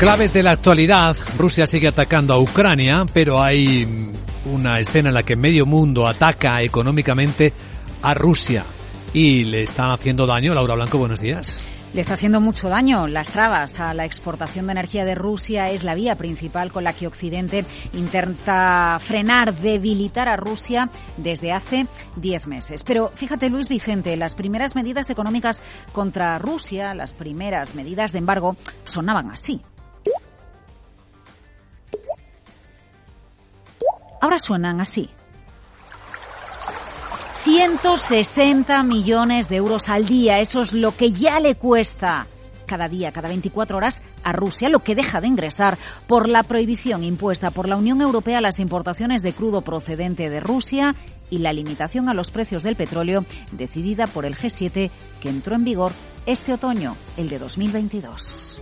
Claves de la actualidad. Rusia sigue atacando a Ucrania, pero hay una escena en la que medio mundo ataca económicamente a Rusia y le está haciendo daño. Laura Blanco, buenos días. Le está haciendo mucho daño. Las trabas a la exportación de energía de Rusia es la vía principal con la que Occidente intenta frenar, debilitar a Rusia desde hace diez meses. Pero fíjate, Luis Vicente, las primeras medidas económicas contra Rusia, las primeras medidas de embargo, sonaban así. Ahora suenan así. 160 millones de euros al día, eso es lo que ya le cuesta cada día, cada 24 horas a Rusia, lo que deja de ingresar por la prohibición impuesta por la Unión Europea a las importaciones de crudo procedente de Rusia y la limitación a los precios del petróleo decidida por el G7 que entró en vigor este otoño, el de 2022.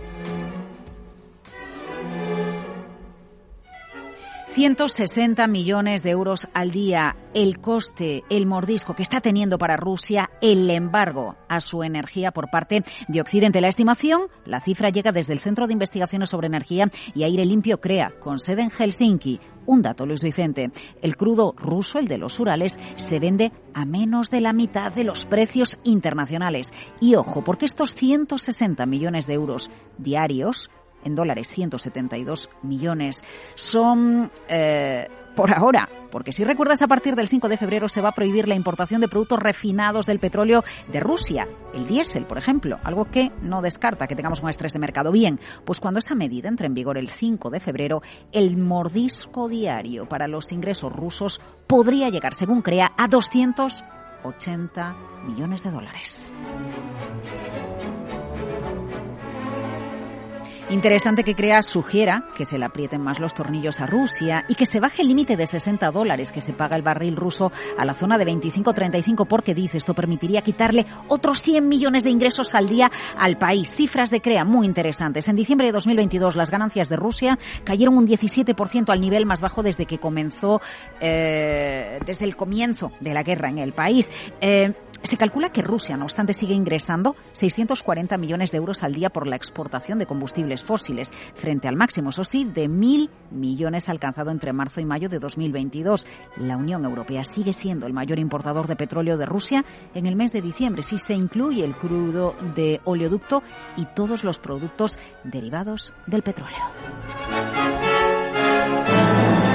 160 millones de euros al día el coste, el mordisco que está teniendo para Rusia el embargo a su energía por parte de Occidente. La estimación, la cifra llega desde el Centro de Investigaciones sobre Energía y Aire Limpio CREA, con sede en Helsinki. Un dato, Luis Vicente. El crudo ruso, el de los Urales, se vende a menos de la mitad de los precios internacionales. Y ojo, porque estos 160 millones de euros diarios en dólares 172 millones. Son eh, por ahora, porque si recuerdas, a partir del 5 de febrero se va a prohibir la importación de productos refinados del petróleo de Rusia, el diésel, por ejemplo, algo que no descarta que tengamos un estrés de mercado. Bien, pues cuando esa medida entre en vigor el 5 de febrero, el mordisco diario para los ingresos rusos podría llegar, según crea, a 280 millones de dólares. Interesante que CREA sugiera que se le aprieten más los tornillos a Rusia y que se baje el límite de 60 dólares que se paga el barril ruso a la zona de 25-35 porque dice esto permitiría quitarle otros 100 millones de ingresos al día al país. Cifras de CREA muy interesantes. En diciembre de 2022 las ganancias de Rusia cayeron un 17% al nivel más bajo desde que comenzó, eh, desde el comienzo de la guerra en el país. Eh, se calcula que Rusia, no obstante, sigue ingresando 640 millones de euros al día por la exportación de fósiles, frente al máximo, eso sí, de mil millones alcanzado entre marzo y mayo de 2022. La Unión Europea sigue siendo el mayor importador de petróleo de Rusia en el mes de diciembre, si se incluye el crudo de oleoducto y todos los productos derivados del petróleo.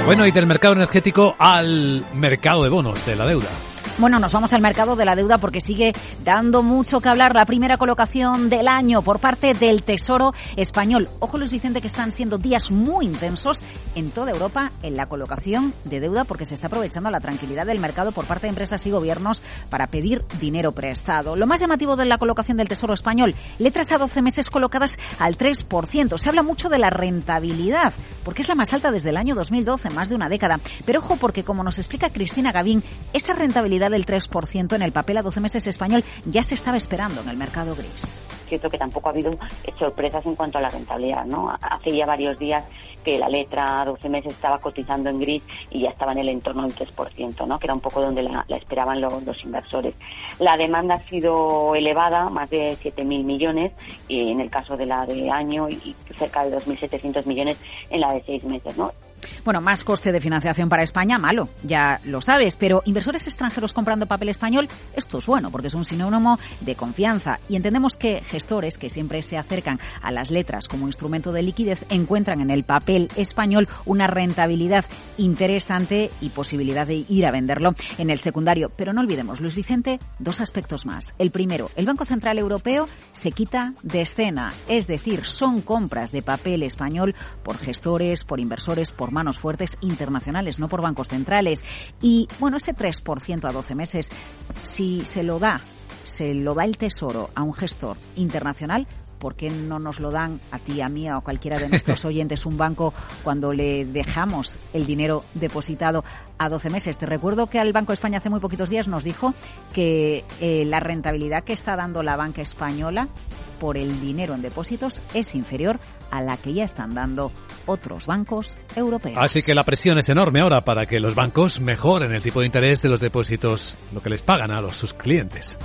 Bueno, y del mercado energético al mercado de bonos de la deuda. Bueno, nos vamos al mercado de la deuda porque sigue dando mucho que hablar la primera colocación del año por parte del Tesoro español. Ojo Luis Vicente que están siendo días muy intensos en toda Europa en la colocación de deuda porque se está aprovechando la tranquilidad del mercado por parte de empresas y gobiernos para pedir dinero prestado. Lo más llamativo de la colocación del Tesoro español, letras a 12 meses colocadas al 3%. Se habla mucho de la rentabilidad porque es la más alta desde el año 2012, más de una década. Pero ojo porque como nos explica Cristina Gavín, esa rentabilidad del 3% en el papel a 12 meses español ya se estaba esperando en el mercado gris. Cierto que tampoco ha habido sorpresas en cuanto a la rentabilidad, ¿no? Hace ya varios días que la letra a 12 meses estaba cotizando en gris y ya estaba en el entorno del 3%, ¿no? Que era un poco donde la, esperaban los, los, inversores. La demanda ha sido elevada, más de 7.000 millones y en el caso de la de año y cerca de 2.700 millones en la de seis meses, ¿no? Bueno, más coste de financiación para España, malo, ya lo sabes, pero inversores extranjeros comprando papel español, esto es bueno porque es un sinónimo de confianza y entendemos que gestores que siempre se acercan a las letras como instrumento de liquidez encuentran en el papel español una rentabilidad interesante y posibilidad de ir a venderlo en el secundario. Pero no olvidemos, Luis Vicente, dos aspectos más. El primero, el Banco Central Europeo se quita de escena, es decir, son compras de papel español por gestores, por inversores, por manos fuertes internacionales, no por bancos centrales. Y bueno, ese 3% a 12 meses, si se lo da, se lo da el Tesoro a un gestor internacional, ¿por qué no nos lo dan a ti, a mí o a cualquiera de nuestros oyentes un banco cuando le dejamos el dinero depositado a 12 meses? Te recuerdo que al Banco de España hace muy poquitos días nos dijo que eh, la rentabilidad que está dando la banca española por el dinero en depósitos es inferior a la que ya están dando otros bancos europeos. Así que la presión es enorme ahora para que los bancos mejoren el tipo de interés de los depósitos, lo que les pagan a los, sus clientes.